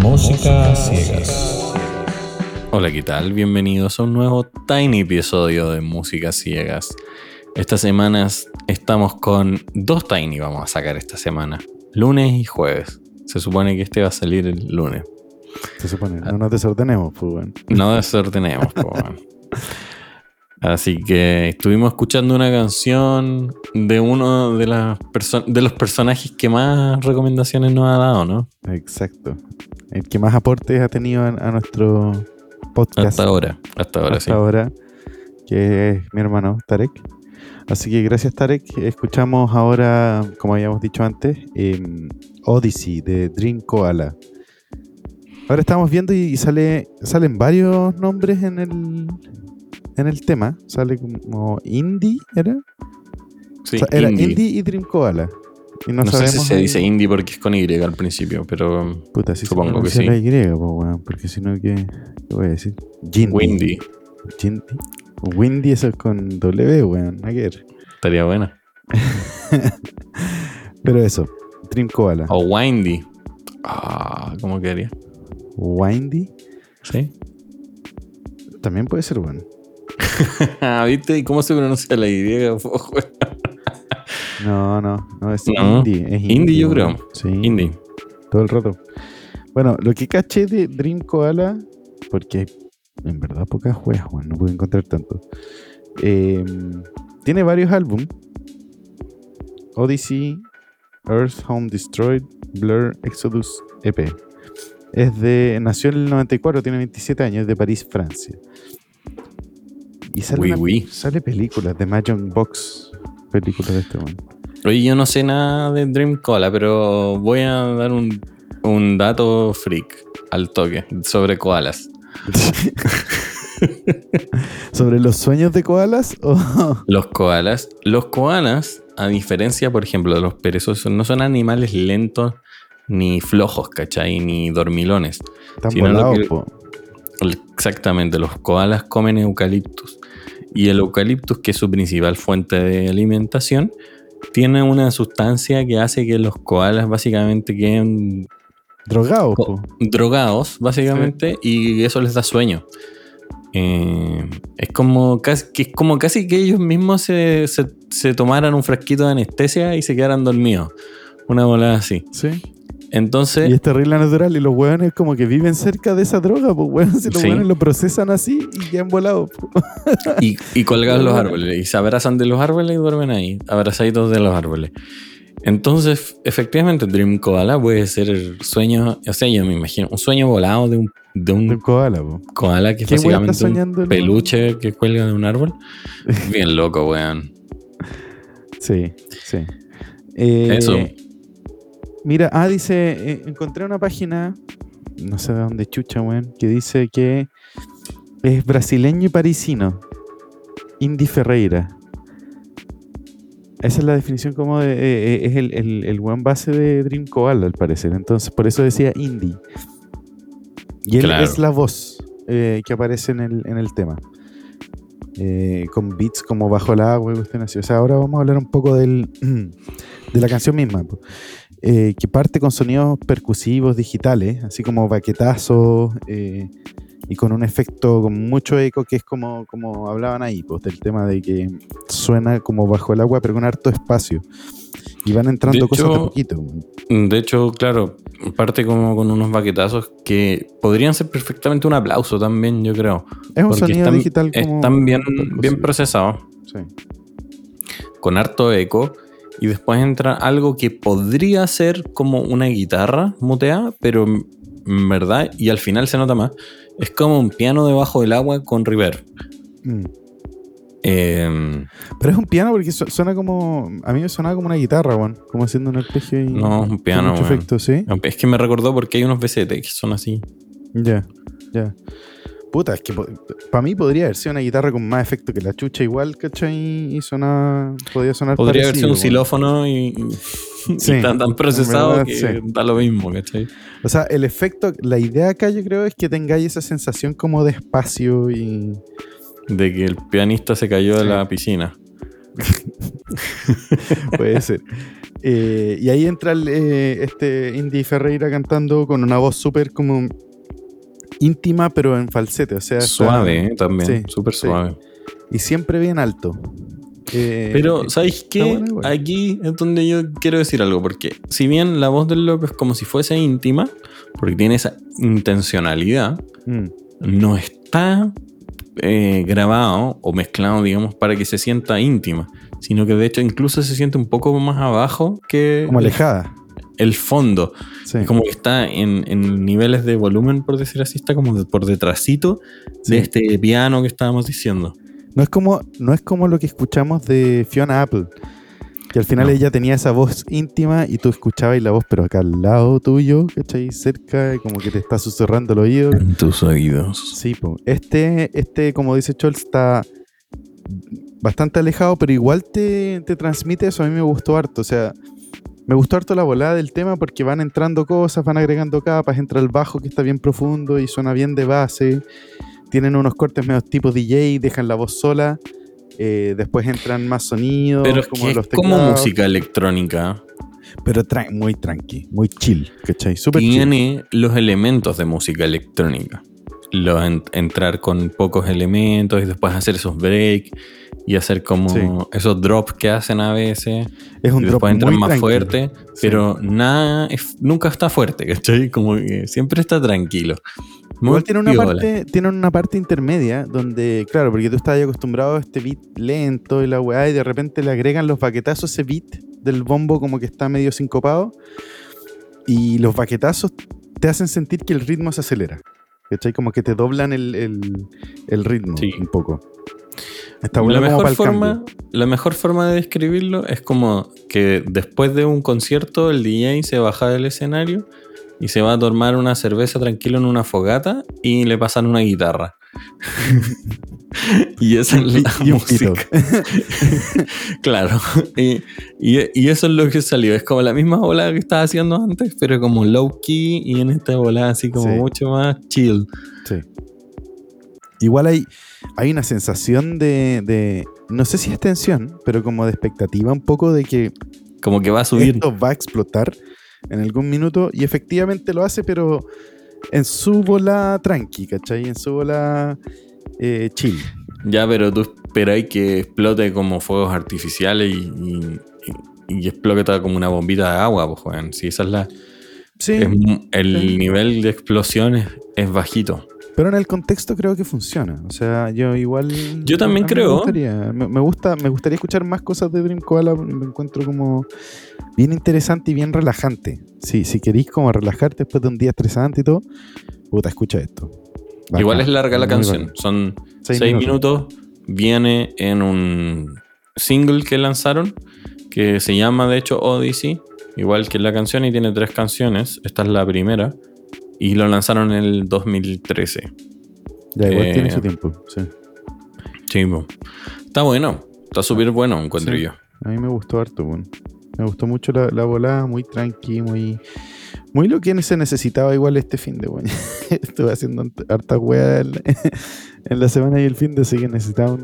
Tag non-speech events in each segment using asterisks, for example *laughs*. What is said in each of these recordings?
Música ciegas. Hola, ¿qué tal? Bienvenidos a un nuevo tiny episodio de Música Ciegas. Estas semanas estamos con dos tiny, vamos a sacar esta semana, lunes y jueves. Se supone que este va a salir el lunes. Se supone, no nos desordenemos, pues bueno. No desordenemos, pues bueno. *laughs* Así que estuvimos escuchando una canción de uno de, las de los personajes que más recomendaciones nos ha dado, ¿no? Exacto. El que más aportes ha tenido a, nuestro podcast. Hasta ahora, hasta ahora, hasta ahora, que es mi hermano Tarek. Así que gracias Tarek. Escuchamos ahora, como habíamos dicho antes, Odyssey de Dream Koala. Ahora estamos viendo y sale, salen varios nombres en el, en el tema. Sale como Indie, ¿era? Sí, era Indie. y Dream Koala. Y no, sé si se dice Indie porque es con Y al principio, pero Puta, si supongo que sí. La y, porque si no, ¿qué, ¿qué, voy a decir? Windy. Windy. Windy eso es con W, weón. Ayer. Estaría buena. *laughs* pero eso, Dream Koala. O Windy. Ah, ¿cómo quedaría? Windy. Sí. También puede ser bueno. *laughs* ¿Viste? ¿Y cómo se pronuncia la Y? *laughs* no, no, no, es indie. Es indie, yo creo. Sí. Indie. Todo el rato. Bueno, lo que caché de Dream Koala, porque en verdad pocas juegas, bueno, no pude encontrar tanto. Em, tiene varios álbumes. Odyssey, Earth Home Destroyed, Blur, Exodus, EP. Es de. Nació en el 94, tiene 27 años, es de París, Francia. Y sale, sale películas de Magic Box, películas de este momento. Oye, yo no sé nada de Dream Cola, pero voy a dar un, un dato freak al toque sobre koalas. *laughs* ¿Sobre los sueños de koalas? *laughs* Los koalas. Los koalas, a diferencia, por ejemplo, de los perezosos, no son animales lentos ni flojos, ¿cachai? Ni dormilones. Están volados, Exactamente, los koalas comen eucaliptus. Y el eucaliptus, que es su principal fuente de alimentación, tiene una sustancia que hace que los koalas básicamente queden drogados. Drogados, básicamente, y eso les da sueño. Eh, es como casi, que es como casi que ellos mismos se, se, tomaran un frasquito de anestesia y se quedaran dormidos. Una bola así. Sí. Entonces. Y es terrible natural. Y los hueones como que viven cerca de esa droga, pues weón. Si los hueones lo procesan así y ya han volado. *laughs* y, y colgados los árboles. Y se abrazan de los árboles y duermen ahí. Abrazaditos de los árboles. Entonces, efectivamente, Dream Koala puede ser el sueño, o sea, yo me imagino, un sueño volado de un, de un, koala, koala que es básicamente un peluche que cuelga de un árbol. *laughs* Bien loco, weón. Sí, sí. Eso. Mira, ah, dice, eh, encontré una página, no sé de dónde chucha, weón, que dice que es brasileño y parisino. Indy Ferreira. Esa es la definición como de, eh, eh, es el, el, buen base de Dream Koala, al parecer. Entonces, por eso decía Indy. Y él es la voz que aparece en el, en el tema. con beats como bajo el agua y O sea, ahora vamos a hablar un poco del, *clears throat* de la canción misma. Eh, que parte con sonidos percusivos digitales, así como baquetazos eh, y con un efecto con mucho eco que es como, como hablaban ahí, pues del tema de que suena como bajo el agua pero con harto espacio. Y van entrando cosas de poquito. De hecho, claro, parte como con unos baquetazos que podrían ser perfectamente un aplauso también, yo creo. Es un sonido digital como Están bien, bien procesados. Sí. Con harto eco y después entra algo que podría ser como una guitarra muteada, pero en verdad, y al final se nota más, es como un piano debajo del agua con reverb. Mm. Em, pero es un piano porque suena como. A mí me sonaba como una guitarra, bueno, como haciendo un arpegio y. No, un piano. Efecto, ¿sí? Es que me recordó porque hay unos BCT que son así. Ya, ya. Puta, es que para mí podría haber sido una guitarra con más efecto que la chucha igual, ¿cachai? Y sonaba, podría sonar Podría haber sido un xilófono y, sí, tan, tan procesado que da lo mismo, ¿cachai? O sea, el efecto, la idea acá yo creo es que tengáis esa sensación como de espacio y... De que el pianista se cayó de la piscina. *laughs* Puede ser. Eh, y ahí entra eh, este Indy Ferreira cantando con una voz súper como íntima, pero en falsete. O sea, suave ¿eh? también, súper suave. Y siempre bien alto. pero, ¿sabéis qué? Aquí es donde yo quiero decir algo, porque si bien la voz del loco es como si fuese íntima, porque tiene esa intencionalidad, mm. no está grabado o mezclado, digamos, para que se sienta íntima sino que de hecho incluso se siente un poco más abajo que... Como alejada. El, fondo. Como que está en, niveles de volumen, por decir así, está como por detrásito de este piano que estábamos diciendo. No es, como, no es como lo que escuchamos de Fiona Apple, que al final ella tenía esa voz íntima y tú escuchabas la voz, pero acá al lado tuyo, ¿cachai? Cerca, como que te está susurrando el oído. En tus oídos. Sí, pues. Este, este, como dice Scholz, está bastante alejado, pero igual te, transmite eso. A mí me gustó harto. O sea, me gustó harto la volada del tema porque van entrando cosas, van agregando capas, entra el bajo que está bien profundo y suena bien de base. Tienen unos cortes medio tipo DJ, dejan la voz sola. Eh, después entran más sonidos. Pero como, es como música electrónica. Pero muy tranqui, muy chill, ¿cachai? Super Tiene los elementos de música electrónica. Lo entrar con pocos elementos y después hacer esos breaks y hacer como esos drops que hacen a veces. Es un y drop después entran más fuerte, pero nada, nunca está fuerte, ¿cachai? Como que siempre está tranquilo. Igual tiene una, parte, tiene una parte intermedia donde, claro, porque tú estás acostumbrado a este beat lento y la weá, y de repente le agregan los baquetazos ese beat del bombo como que está medio sincopado, y los baquetazos te hacen sentir que el ritmo se acelera. ¿Cachai? Como que te doblan el, el ritmo un poco la, mejor forma, la mejor forma de describirlo es como que después de un concierto el DJ se baja del escenario y se va a tomar una cerveza tranquilo en una fogata y le pasan una guitarra. *laughs* y esa es la *laughs* música. *laughs* claro. Y, eso es lo que salió. Es como la misma bola que estaba haciendo antes, pero como low key y en esta bola así como mucho más chill. Sí. Igual hay, hay una sensación de, no sé si es tensión, pero como de expectativa un poco de que... Como que va a subir. Esto va a explotar en algún minuto y efectivamente lo hace, pero en su bola tranqui, ¿cachai? En su bola eh, chill. Ya, pero tú esperáis que explote como fuegos artificiales y, y, explote como una bombita de agua, pues, Si esa es la... Sí. el nivel de explosiones es bajito. Pero en el contexto creo que funciona. O sea, yo igual. Yo también creo. Me, gusta, me gustaría escuchar más cosas de Dream Koala. Me encuentro como bien interesante y bien relajante. Sí, si queréis como relajarte después de un día estresante y todo, puta, escucha esto. Igual es larga la canción. Son seis, minutos. Viene en un single que lanzaron que se llama de hecho Odyssey. Igual que la canción y tiene tres canciones. Esta es la primera. Y lo lanzaron en el 2013. Ya, igual tiene su eh, tiempo, sí. Está bueno. Está súper bueno, encuentro yo. A mí me gustó harto, bueno. Me gustó mucho la, la volada, muy tranqui, muy. Muy lo que se necesitaba igual este fin de bueno. *laughs* Estuve haciendo harta wea *laughs* en, la semana y el fin de así que necesitaba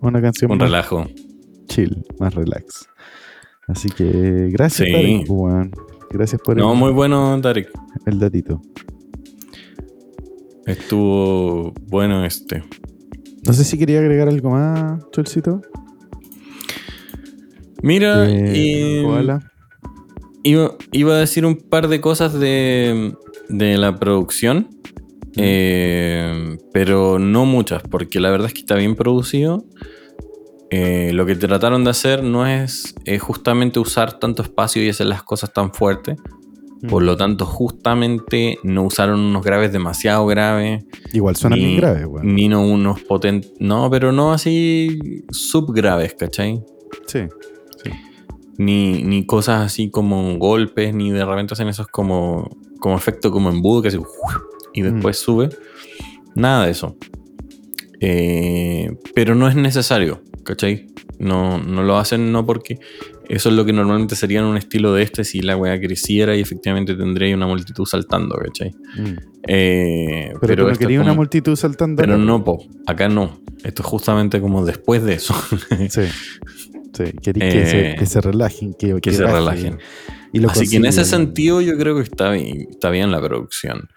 una canción un relajo. Chill, más relax. Así que gracias, sí. Gracias por No, muy bueno, Tarek. El datito. Estuvo bueno este. No sé si quería agregar algo más, Cholcito. Mira, eh, iba, a decir un par de cosas de, de la producción, eh, pero no muchas, porque la verdad es que está bien producido. Eh, lo que trataron de hacer no es justamente usar tanto espacio y hacer las cosas tan fuertes. Por lo tanto, justamente no usaron unos graves demasiado graves. Igual suenan bien graves, Ni no unos potentes. No, pero no así subgraves, ¿cachai? Sí. Ni, ni, cosas así como golpes, ni de repente hacen esos como, como efecto como embudo que hace y después mm. sube. Nada de eso. Eh, pero no es necesario. ¿cachai? No, no lo hacen no porque eso es lo que normalmente sería en un estilo de este si la weá creciera y efectivamente tendría una multitud saltando, ¿cachai? Mm. Eh, pero pero quería una multitud saltando. Pero no, po, acá no. Esto es justamente como después de eso. sí. *laughs* Sí, queréis que, se, Eh, que se relajen, que, que se baje. relajen. Y lo Así que en ese sentido yo creo que está bien, está bien la producción.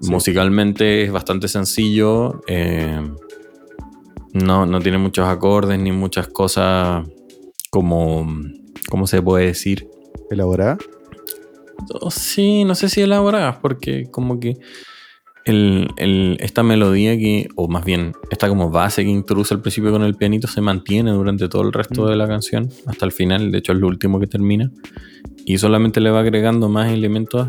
Sí. Musicalmente es bastante sencillo. eh, no, no tiene muchos acordes ni muchas cosas como... ¿Cómo se puede decir? elaborada. Oh, Sí, no sé si elaboradas, porque como que el- el- esta melodía que, o más bien, esta como base que introduce al principio con el pianito se mantiene durante todo el resto Mm. de la canción, hasta el final, de hecho es lo último que termina, y solamente le va agregando más elementos,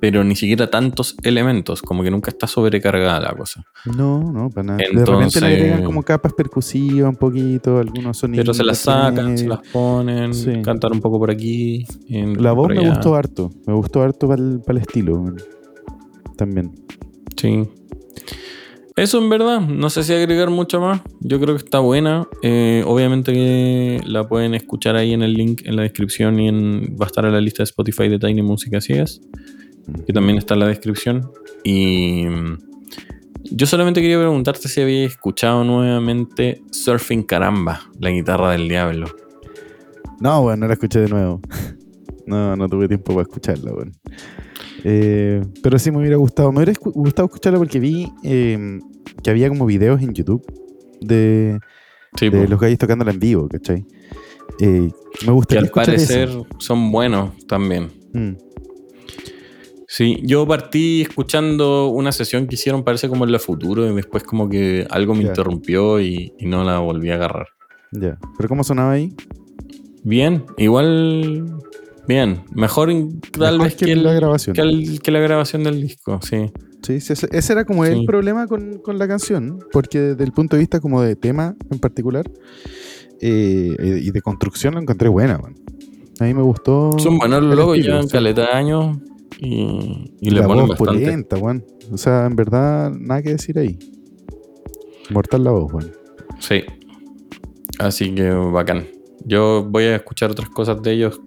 pero ni siquiera tantos elementos, como que nunca está sobrecargada la cosa. No, no, para nada. de repente Entonces- le agregan como capas percusivas un poquito, algunos sonidos. Pero se las sacan, se las ponen, Sí. cantan un poco por aquí. en- La voz me allá. gustó harto. Me gustó harto para el, para el estilo. También. Sí. Eso en verdad, no sé si agregar mucho más. Yo creo que está buena. Eh, obviamente que la pueden escuchar ahí en el link en la descripción y en, va a estar en la lista de Spotify de Tiny Música Ciegas, que también está en la descripción. Y mm, yo solamente quería preguntarte si habías escuchado nuevamente Surfing Caramba, la guitarra del diablo. No, bueno, no la escuché de nuevo. *laughs* No, no tuve tiempo para escucharla, bueno. Eh, pero sí me hubiera gustado. Me hubiera escu- gustado escucharla porque vi eh, que había como videos en YouTube de, Sí, de po, los gallos tocándola en vivo, ¿cachai? Eh, me que gustaría al escuchar parecer eso. son buenos también. Mm, Sí, yo partí escuchando una sesión que hicieron, parece como en la futuro, y después como que algo me interrumpió y, y no la volví a agarrar. ya. ¿Pero cómo sonaba ahí? Bien, igual, bien. Mejor tal vez que la grabación. que el- que la grabación del disco, sí. Sí, sí, ese, ese era como el problema con, con la canción, porque desde el punto de vista como de tema en particular eh, y de construcción la encontré buena. man. A mí me gustó. Son buenos los estilo, llevan sí. caleta de años y, y le la ponen voz bastante. pulenta, weón. O sea, en verdad, nada que decir ahí. Mortal la voz, weón. Sí. Así que bacán. Yo voy a escuchar otras cosas de ellos.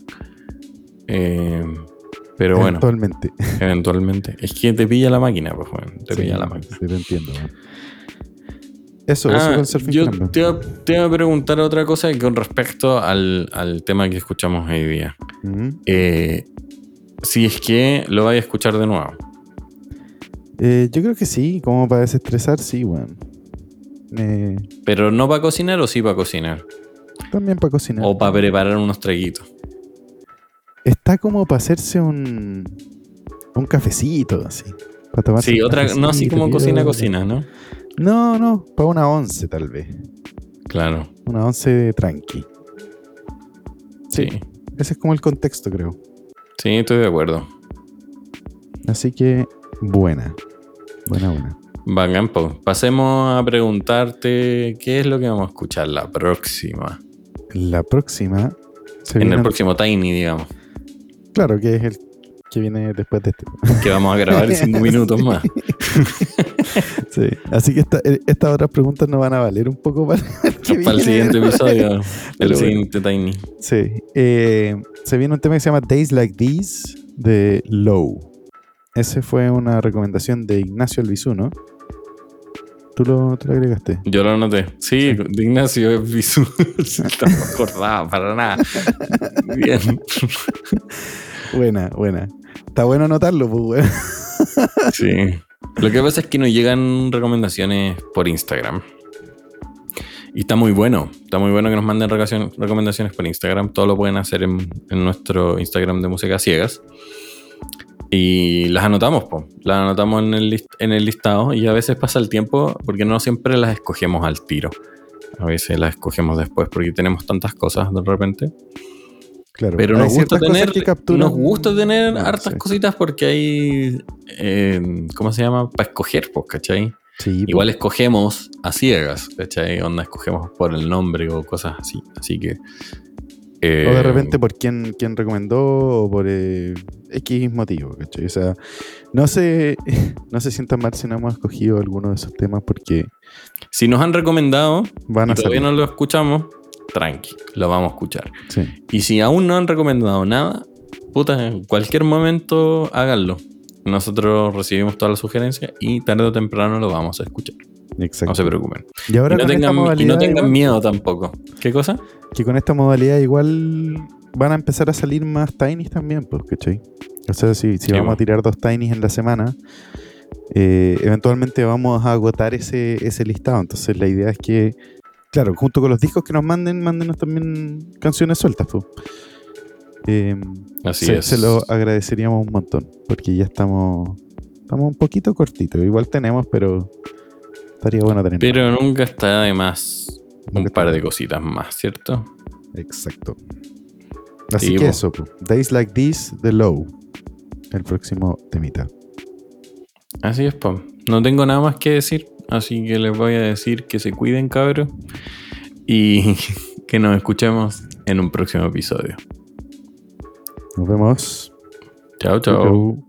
Eh, pero bueno, Eventualmente. eventualmente. Es que te pilla la máquina, pues, weón. Te Sí, pilla la máquina. sí, te entiendo. Eso, Ah, eso con Surfing yo te te iba a preguntar otra cosa con respecto al, al tema que escuchamos hoy día. Eh, si es que lo vais a escuchar de nuevo. Eh, yo creo que sí, como para desestresar, sí, weón. Eh, Pero no para cocinar o sí para cocinar. también para cocinar. O para preparar unos traguitos. Está como para hacerse un, un cafecito, así. Para tomarse Sí, otra, no así como cocina, cocina, ¿no? No, no, para una once tal vez. Claro. Una once tranqui. Sí. Ese es como el contexto, creo. Sí, estoy de acuerdo. Así que, buena. Buena, buena. Bacán, po. Pasemos a preguntarte qué es lo que vamos a escuchar la próxima. La próxima En el próximo Tiny, digamos. Claro, que es el que viene después de este. Que vamos a grabar en cinco minutos más. *laughs* Sí. Así que esta- eh, estas otras preguntas no van a valer un poco para el, que Para el siguiente episodio. *laughs* El Pero bueno. siguiente Tiny. Sí. Eh, se viene un tema que se llama Days Like These de Low. Ese fue una recomendación de Ignacio Albizu, ¿Tú lo, tú lo agregaste? Yo lo noté. Sí, de Ignacio es visu. *laughs* Sí, no me acordaba para nada. Bien. Buena, buena. Está bueno anotarlo, pues. Sí. Lo que pasa es que nos llegan recomendaciones por Instagram. Y está muy bueno. Está muy bueno que nos manden recomendacion- recomendaciones por Instagram. Todo lo pueden hacer en, en nuestro Instagram de Música Ciegas. Y las anotamos, po. Las anotamos en el, list- en el listado. Y a veces pasa el tiempo porque no siempre las escogemos al tiro. A veces las escogemos después porque tenemos tantas cosas de repente. Claro. Pero nos gusta tener, nos gusta tener Ah, hartas sí. cositas porque hay, eh, ¿cómo se llama? Para escoger, pues, ¿cachai? Sí, Igual escogemos a ciegas, ¿cachai? Onda escogemos por el nombre o cosas así. Así que... eh, O de repente por quién, quién recomendó o por eh, X motivo, ¿cachai? O sea, no se, *laughs* no se sientan mal si no hemos escogido alguno de esos temas porque Si nos han recomendado van y a todavía salir. no lo escuchamos, tranqui, lo vamos a escuchar. Sí, Y si aún no han recomendado nada, puta, en cualquier momento háganlo. Nosotros recibimos todas las sugerencias y tarde o temprano lo vamos a escuchar. Exacto. No se preocupen. Y ahora no tengan, y no tengan miedo tampoco. ¿Qué cosa? Que con esta modalidad igual van a empezar a salir más tinies también, pues, ¿cachai? O sea, si, si vamos a tirar dos tinies en la semana, eh, eventualmente vamos a agotar ese, ese listado. Entonces la idea es que, claro, junto con los discos que nos manden, mándenos también canciones sueltas. Pues. Así se, es. Se lo agradeceríamos un montón, porque ya estamos, estamos un poquito cortitos. Igual tenemos, pero estaría bueno tener. Pero nunca está de más un par de cositas más, ¿cierto? Exacto. Así que eso, Days Like This, The Low. El próximo temita. Así es, Pam. No tengo nada más que decir, así que les voy a decir que se cuiden, cabros. Y *laughs* que nos escuchemos en un próximo episodio. Nos vemos. chao. chao.